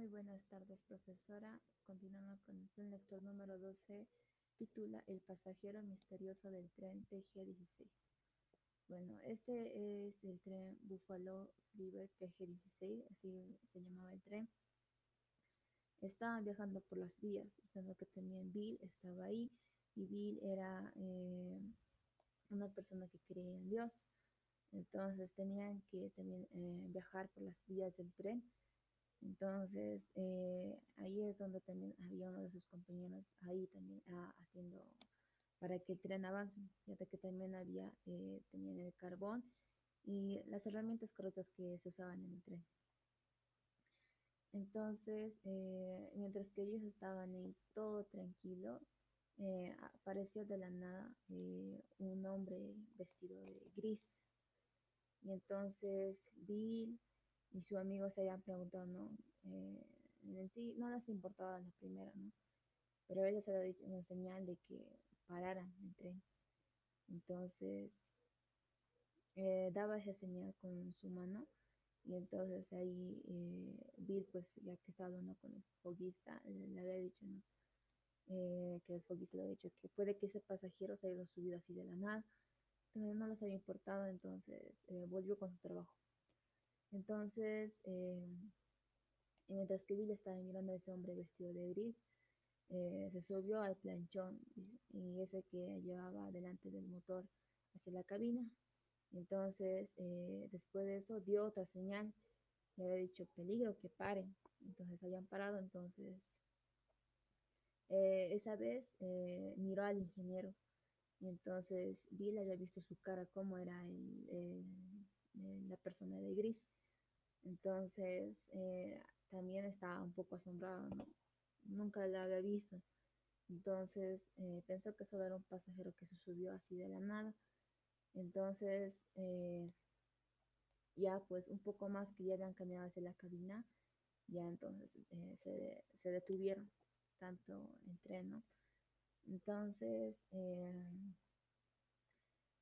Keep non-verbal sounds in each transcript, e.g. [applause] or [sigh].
Muy buenas tardes, profesora. Continuando con el plan lector número 12, titula El pasajero misterioso del tren TG16. Bueno, este es el tren Buffalo River TG16, así se llamaba el tren. Estaban viajando por las vías, pensando que también Bill estaba ahí, y Bill era eh, una persona que creía en Dios. Entonces tenían que también eh, viajar por las vías del tren entonces, eh, ahí es donde también había uno de sus compañeros ahí también ah, haciendo para que el tren avance, fíjate que también había, eh, tenían el carbón y las herramientas correctas que se usaban en el tren. Entonces, eh, mientras que ellos estaban ahí todo tranquilo, apareció de la nada un hombre vestido de gris. Y entonces Bill y su amigo se habían preguntado, ¿no? Eh, en sí no les importaba la primera, ¿no? Pero él les había dicho una señal de que pararan el tren. Entonces, eh, daba esa señal con su mano y entonces ahí eh, Bill, pues ya que estaba hablando con el foguista, le, había dicho, ¿no? que el foguista le había dicho que puede que ese pasajero se haya subido así de la nada. Entonces no les había importado, entonces volvió con su trabajo. Entonces, eh, mientras que Bill estaba mirando a ese hombre vestido de gris, eh, se subió al planchón y ese que llevaba delante del motor hacia la cabina. Entonces, eh, después de eso, dio otra señal. Le había dicho peligro, que paren. Entonces habían parado. Entonces, esa vez miró al ingeniero. Y entonces Bill había visto su cara, cómo era la persona de gris. Entonces, eh, también estaba un poco asombrado, ¿no? Nunca la había visto. Entonces, eh, pensó que solo era un pasajero que se subió así de la nada. Entonces, eh, ya pues un poco más que ya habían caminado hacia la cabina, ya entonces se, se, detuvieron, tanto el tren, ¿no? Entonces,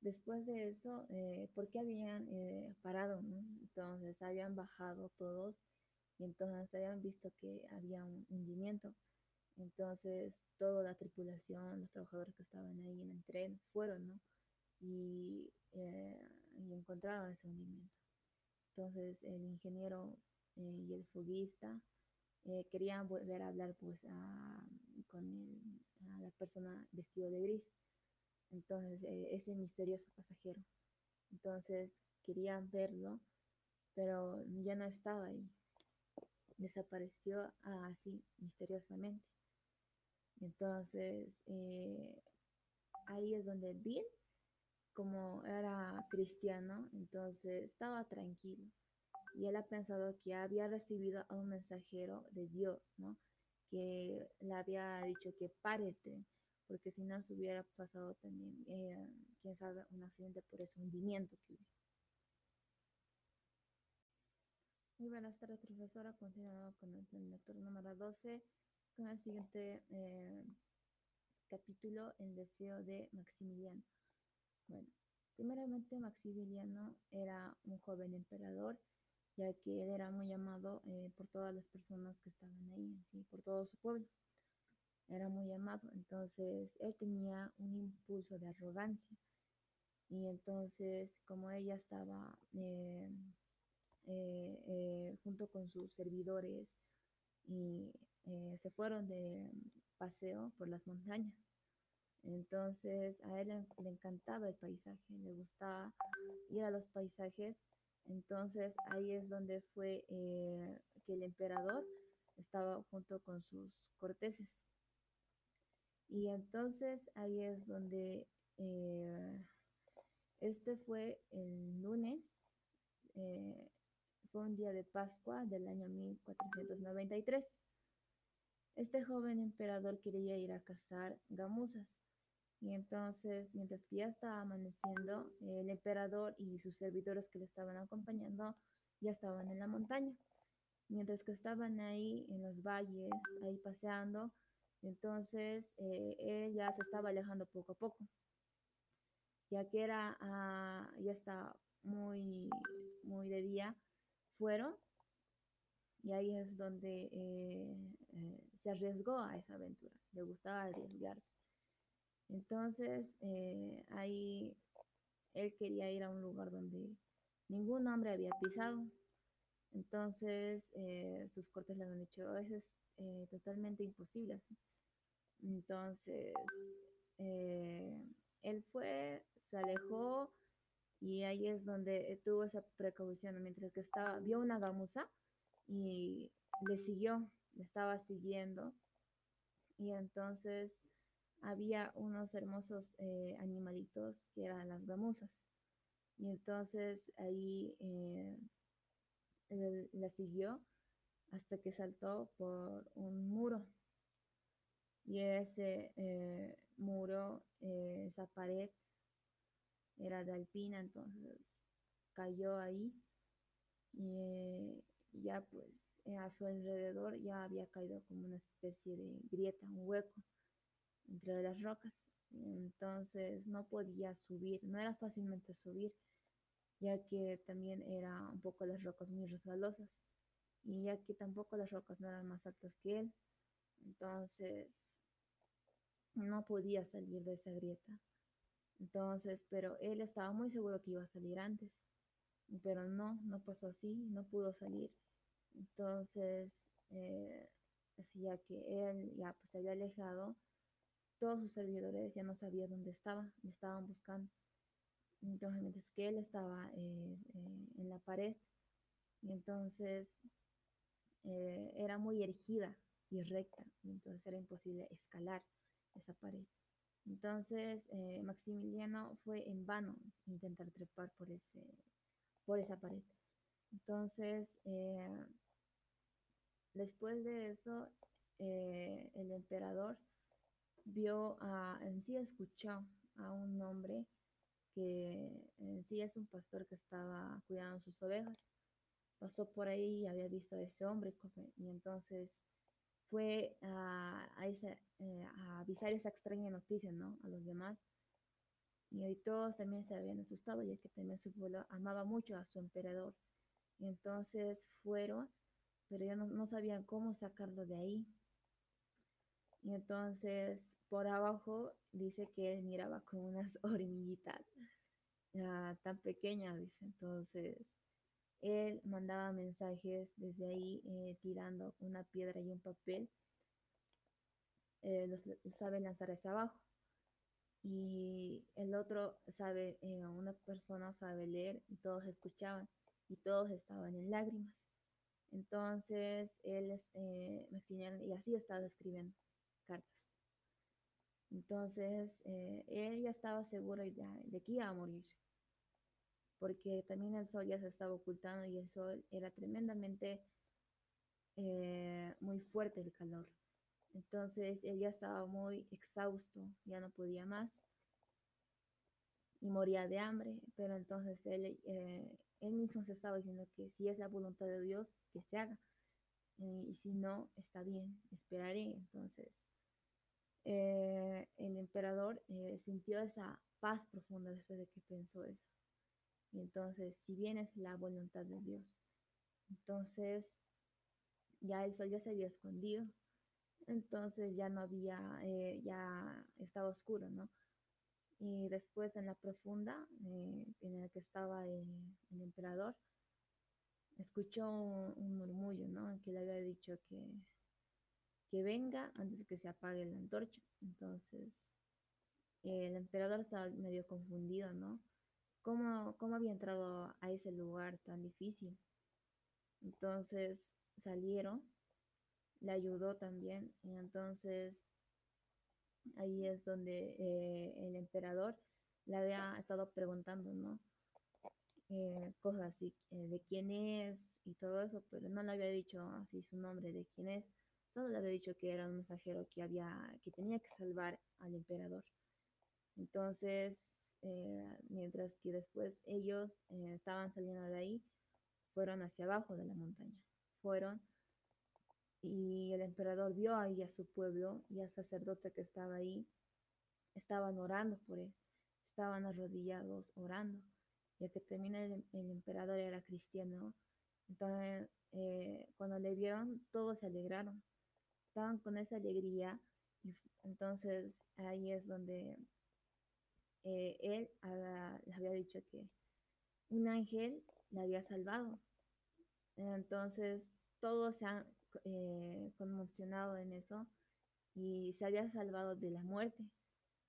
Después de eso, eh, ¿por qué habían eh, parado? Entonces habían bajado todos y entonces habían visto que había un hundimiento. Entonces toda la tripulación, los trabajadores que estaban ahí en el tren fueron, ¿no? Y, eh, encontraron ese hundimiento. Entonces el ingeniero y el foguista querían volver a hablar pues con a la persona vestido de gris entonces, eh, ese misterioso pasajero. Entonces, querían verlo, pero ya no estaba ahí. Desapareció así, misteriosamente. Entonces, eh, ahí es donde Bill, como era cristiano, entonces estaba tranquilo. Y él ha pensado que había recibido a un mensajero de Dios, ¿no? Que le había dicho que párete porque si no se hubiera pasado también, eh, quién sabe, un accidente por ese hundimiento que hubo. Muy buenas tardes, profesora. Continuamos con el lector número 12, con el siguiente eh, capítulo, El deseo de Maximiliano. Bueno, primeramente Maximiliano era un joven emperador, ya que él era muy amado eh, por todas las personas que estaban ahí, ¿sí? por todo su pueblo era muy amado, entonces él tenía un impulso de arrogancia y entonces como ella estaba eh, eh, eh, junto con sus servidores y se fueron de paseo por las montañas. Entonces a él le, encantaba el paisaje, le gustaba ir a los paisajes. Entonces ahí es donde fue que el emperador estaba junto con sus corteses. Y entonces ahí es donde eh, este fue el lunes, eh, fue un día de Pascua del año 1493. Este joven emperador quería ir a cazar gamuzas. Y entonces, mientras que ya estaba amaneciendo, el emperador y sus servidores que le estaban acompañando ya estaban en la montaña. Mientras que estaban ahí en los valles, ahí paseando, entonces, eh, él ya se estaba alejando poco a poco, ya que era, ah, ya está muy, muy de día, fueron Y ahí es donde eh, eh, se arriesgó a esa aventura, le gustaba arriesgarse. Entonces, eh, ahí él quería ir a un lugar donde ningún hombre había pisado. Entonces, sus cortes le han dicho, eso es totalmente imposible. Así. Entonces, él fue, se alejó y ahí es donde tuvo esa precaución, mientras que estaba, vio una gamuza y le siguió, le estaba siguiendo y entonces había unos hermosos eh, animalitos que eran las gamuzas y entonces ahí eh, la siguió hasta que saltó por un muro. Y ese eh, muro, esa pared era de alpina, entonces cayó ahí. Y ya pues eh, a su alrededor ya había caído como una especie de grieta, un hueco entre las rocas. Entonces no podía subir, no era fácilmente subir, ya que también era un poco las rocas muy resbalosas y ya que tampoco las rocas no eran más altas que él. Entonces no podía salir de esa grieta. Entonces, pero él estaba muy seguro que iba a salir antes, pero no, no pasó así, no pudo salir. Entonces, eh, decía que él ya pues, se había alejado, todos sus servidores ya no sabían dónde estaba, le estaban buscando. Entonces, mientras que él estaba eh, eh, en la pared, y entonces era muy erigida y recta, entonces era imposible escalar esa pared. Entonces, Maximiliano fue en vano intentar trepar por, ese, por esa pared. Entonces, Después de eso, eh, el emperador vio a, en sí escuchó a un hombre que en sí es un pastor que estaba cuidando sus ovejas. Pasó por ahí y había visto a ese hombre y entonces fue a, eh, a, avisar esa extraña noticia ¿no? a los demás. Y hoy todos también se habían asustado, ya que también su pueblo amaba mucho a su emperador. Y entonces fueron pero ya no, sabían cómo sacarlo de ahí. Y entonces por abajo dice que él miraba con unas [laughs] hormiguitas tan pequeñas, dice. Entonces él mandaba mensajes desde ahí eh, tirando una piedra y un papel. Eh, los, sabe lanzar hacia abajo. Y el otro sabe, eh, una persona sabe leer y todos escuchaban y todos estaban en lágrimas. Entonces, él, eh, y así estaba escribiendo cartas. Entonces, él ya estaba seguro de, de, que iba a morir, porque también el sol ya se estaba ocultando y el sol era tremendamente eh, muy fuerte el calor. Entonces, él ya estaba muy exhausto, ya no podía más y moría de hambre, pero entonces él, eh, él mismo se estaba diciendo que si es la voluntad de Dios, que se haga. Eh, y si no, está bien, esperaré. Entonces, el emperador sintió esa paz profunda después de que pensó eso. Y entonces, si bien es la voluntad de Dios, entonces ya el sol ya se había escondido, entonces ya no había, ya estaba oscuro, ¿no? Y después en la profunda, en la que estaba el emperador, escuchó un, murmullo, ¿no? Que le había dicho que, que venga antes de que se apague la antorcha. Entonces, el emperador estaba medio confundido, ¿no? ¿Cómo, ¿Cómo había entrado a ese lugar tan difícil? Entonces salieron, le ayudó también, y entonces ahí es donde eh, el emperador le había estado preguntando, ¿no? Eh, cosas así, eh, de quién es y todo eso, pero no le había dicho así su nombre de quién es, solo le había dicho que era un mensajero que había, que tenía que salvar al emperador. Entonces, eh, mientras que después ellos estaban saliendo de ahí, fueron hacia abajo de la montaña, fueron y el emperador vio ahí a su pueblo y al sacerdote que estaba ahí, estaban orando por él, estaban arrodillados orando ya que también el, emperador era cristiano. Entonces, eh, cuando le vieron, todos se alegraron. Estaban con esa alegría y entonces ahí es donde eh, él había, le había dicho que un ángel la había salvado. Entonces todos se han eh, conmocionado en eso y se había salvado de la muerte.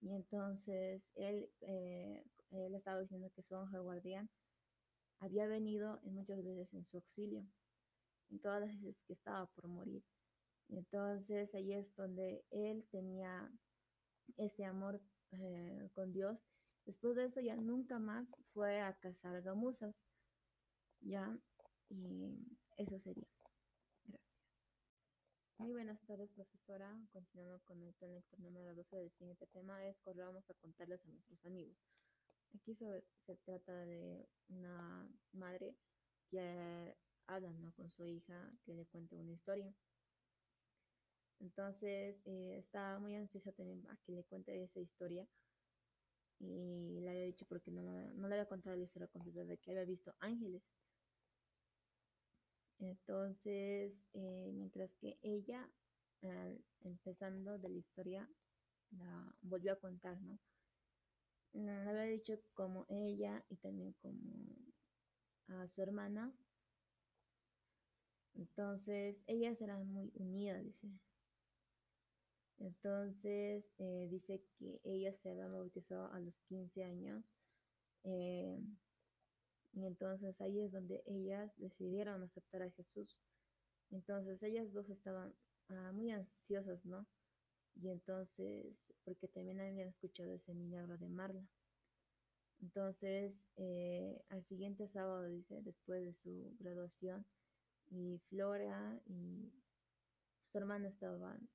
Y entonces él, eh, él estaba diciendo que su ángel guardián había venido en muchas veces en su auxilio, en todas las veces que estaba por morir. Y entonces ahí es donde él tenía ese amor eh, con Dios. Después de eso ya nunca más fue a cazar gamuzas. Ya, y eso sería. Gracias. Muy buenas tardes, profesora. Continuando con el plan lector número 12 del siguiente tema es correr vamos a contarles a nuestros amigos. Aquí se, trata de una madre que habla ¿no? con su hija que le cuente una historia. Entonces eh, estaba muy ansiosa también a que le cuente esa historia y le había dicho porque no, no le había contado la historia completa de que había visto ángeles. Entonces, eh, mientras que ella, empezando de la historia, la volvió a contar, ¿no? Le había dicho como ella y también como a su hermana. Entonces, ellas eran muy unidas, dice. Entonces, eh, dice que ella se había bautizado a los 15 años. Eh, y entonces ahí es donde ellas decidieron aceptar a Jesús. Entonces ellas dos estaban ah, muy ansiosas, ¿no? Y entonces, porque también habían escuchado ese milagro de Marla. Entonces, eh, al siguiente sábado, dice, después de su graduación, y Flora y su hermana estaban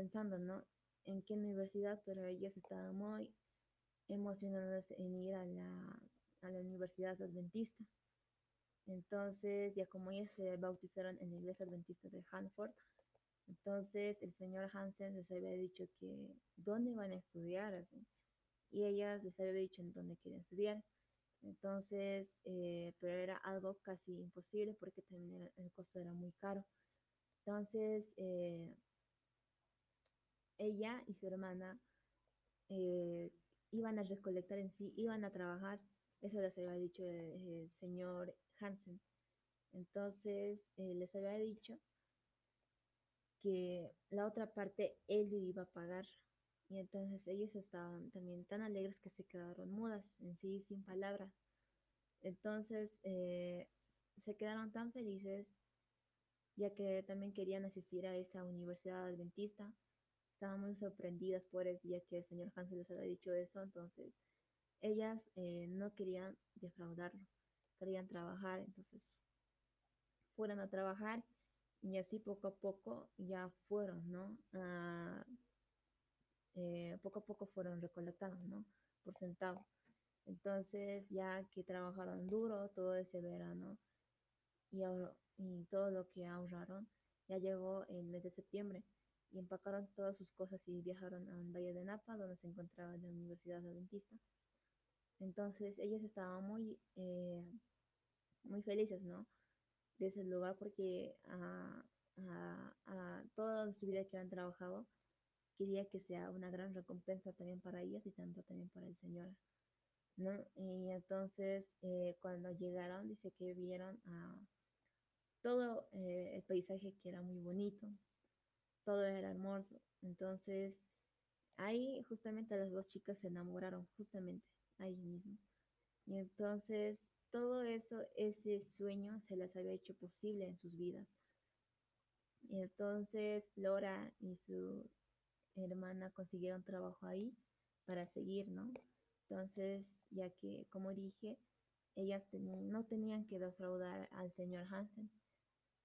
pensando, ¿no? En qué universidad, pero ellas estaban muy emocionadas en ir a la a la Universidad Adventista. Entonces, ya como ellas se bautizaron en la iglesia adventista de Hanford, entonces el señor Hansen les había dicho que dónde iban a estudiar, así, y ellas les había dicho en dónde querían estudiar. Entonces, eh, pero era algo casi imposible porque también el costo era muy caro. Entonces, eh, ella y su hermana eh, iban a recolectar en sí, iban a trabajar eso les había dicho el, señor Hansen. Entonces eh, les había dicho que la otra parte él iba a pagar. Y entonces ellos estaban también tan alegres que se quedaron mudas en sí, sin palabras. Entonces eh, se quedaron tan felices ya que también querían asistir a esa universidad adventista. Estaban muy sorprendidas por eso, ya que el señor Hansen les había dicho eso. Entonces ellas eh, no querían defraudarlo, querían trabajar, entonces fueron a trabajar y así poco a poco ya fueron, ¿no? Ah, eh, poco a poco fueron recolectando, ¿no? Por centavo. Entonces ya que trabajaron duro todo ese verano y, y todo lo que ahorraron, ya llegó el mes de septiembre y empacaron todas sus cosas y viajaron a Valle de Napa, donde se encontraba la Universidad Adventista. Entonces ellos estaban muy, eh, muy felices, ¿no? De ese lugar porque a, toda su vida que han trabajado, quería que sea una gran recompensa también para ellas y tanto también para el Señor. ¿no? Y entonces eh, cuando llegaron, dice que vieron a todo eh, el paisaje que era muy bonito, todo era hermoso. Entonces ahí justamente las dos chicas se enamoraron, justamente ahí mismo. Y entonces todo eso, ese sueño se les había hecho posible en sus vidas. Y entonces Flora y su hermana consiguieron trabajo ahí para seguir, ¿no? Entonces, ya que, como dije, ellas no tenían que defraudar al señor Hansen.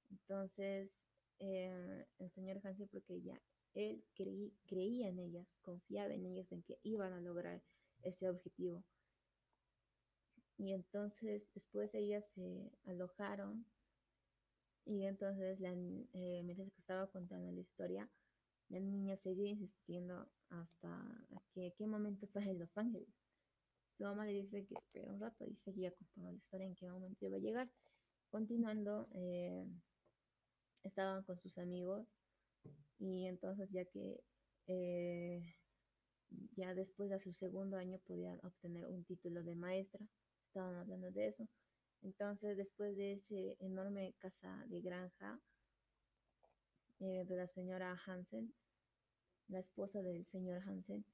Entonces, eh, el señor Hansen, porque ya él creía en ellas, confiaba en ellas, en que iban a lograr ese objetivo. Y entonces después ellas se alojaron y entonces eh, mientras que estaba contando la historia, la niña seguía insistiendo hasta que qué momento sale Los Ángeles. Su mamá le dice que espera un rato y seguía contando la historia en qué momento iba a llegar. Continuando, eh, estaban con sus amigos y entonces ya que eh, ya después de su segundo año podían obtener un título de maestra, estaban hablando de eso. Entonces después de ese enorme casa de granja eh, de la señora Hansen, la esposa del señor Hansen,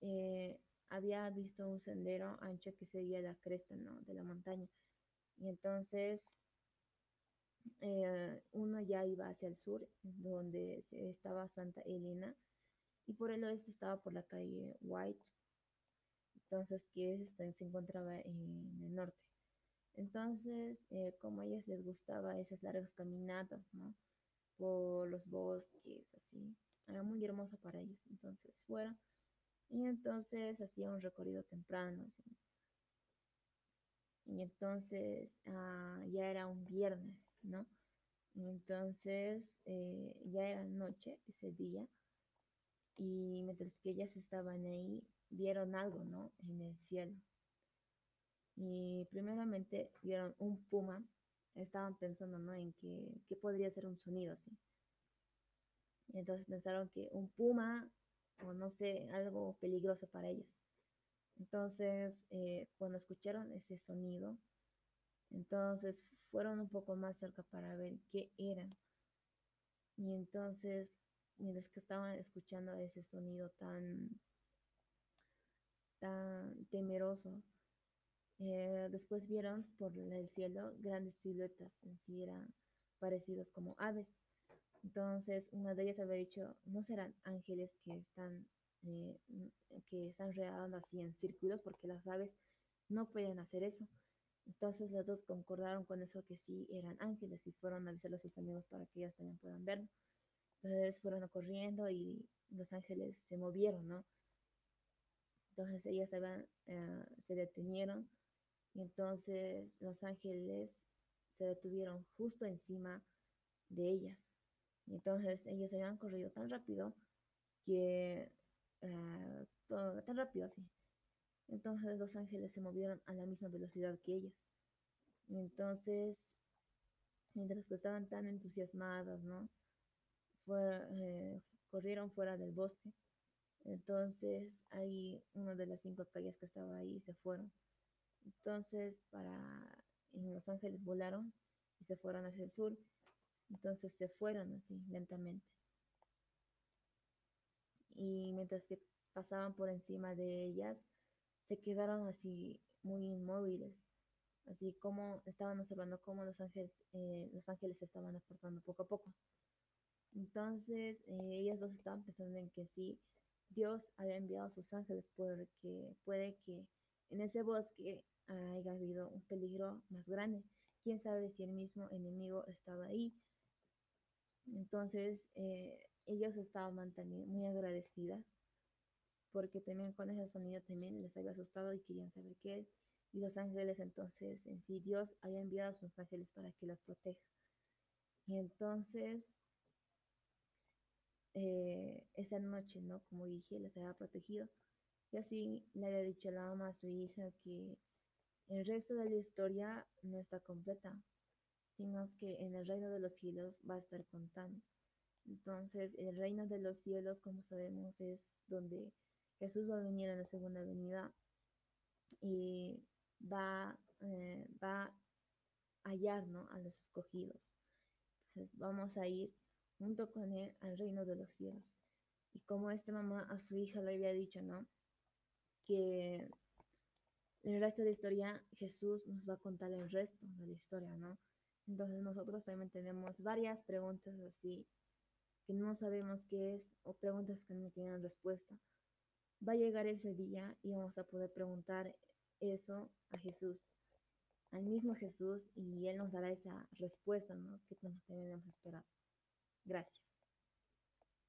eh, había visto un sendero ancho que seguía la cresta ¿no? de la montaña. Y entonces eh, uno ya iba hacia el sur, donde estaba Santa Elena, y por el oeste estaba por la calle White, entonces que se encontraba en el norte. Entonces, eh, como a ellos les gustaba esas largas caminatas. Por los bosques, así, era muy hermoso para ellos. Entonces fueron y entonces hacía un recorrido temprano. Y entonces ah, ya era un viernes, ¿no? Y entonces eh, ya era noche ese día. Y mientras que ellas estaban ahí, vieron algo, ¿no? En el cielo. Y primeramente vieron un puma. Estaban pensando, ¿no? En que, podría ser un sonido así. Y entonces pensaron que un puma o no sé, algo peligroso para ellas. Entonces, eh, cuando escucharon ese sonido, entonces fueron un poco más cerca para ver qué eran. Y entonces, mientras que estaban escuchando ese sonido tan, tan temeroso, eh, después vieron por el cielo grandes siluetas, en sí eran parecidos como aves. Entonces, una de ellas había dicho, ¿no serán ángeles que están, eh, que están rodando así en círculos? Porque las aves no pueden hacer eso. Entonces los dos concordaron con eso que sí eran ángeles y fueron a avisar a sus amigos para que ellos también puedan verlo. Entonces fueron corriendo y los ángeles se movieron, ¿no? Entonces ellas eh, se detenieron y entonces los ángeles se detuvieron justo encima de ellas. Entonces ellos habían corrido tan rápido que eh, tan rápido así. Entonces los ángeles se movieron a la misma velocidad que ellas. Entonces, mientras que estaban tan entusiasmadas, ¿no? Eh, corrieron fuera del bosque. Entonces, ahí una de las cinco calles que estaba ahí se fueron. Entonces, para Los Ángeles volaron y se fueron hacia el sur entonces se fueron así lentamente. Y mientras que pasaban por encima de ellas, se quedaron así muy inmóviles, así como estaban observando cómo los ángeles, eh, los ángeles se estaban aportando poco a poco. Entonces eh, ellas dos estaban pensando en que sí, Dios había enviado a sus ángeles porque puede que en ese bosque haya habido un peligro más grande. Quién sabe si el mismo enemigo estaba ahí entonces, eh, ellos estaban muy agradecidas porque también con ese sonido también les había asustado y querían saber qué es. Y los ángeles entonces, en sí, Dios había enviado a sus ángeles para que las proteja. Y entonces, eh, esa noche, ¿no? Como dije, les había protegido. Y así le había dicho la mamá a su hija que el resto de la historia no está completa, sino que en el reino de los cielos va a estar contando. Entonces, el reino de los cielos, como sabemos, es donde Jesús va a venir en la segunda venida y va, eh, va a hallar a los escogidos. Entonces, vamos a ir junto con él al reino de los cielos. Y como esta mamá a su hija le había dicho, ¿no? Que el resto de la historia, Jesús nos va a contar el resto de la historia, ¿no? Entonces nosotros también tenemos varias preguntas así que no sabemos qué es o preguntas que no tienen respuesta. Va a llegar ese día y vamos a poder preguntar eso a Jesús, al mismo Jesús, y Él nos dará esa respuesta ¿no? que nos tenemos esperar. Gracias.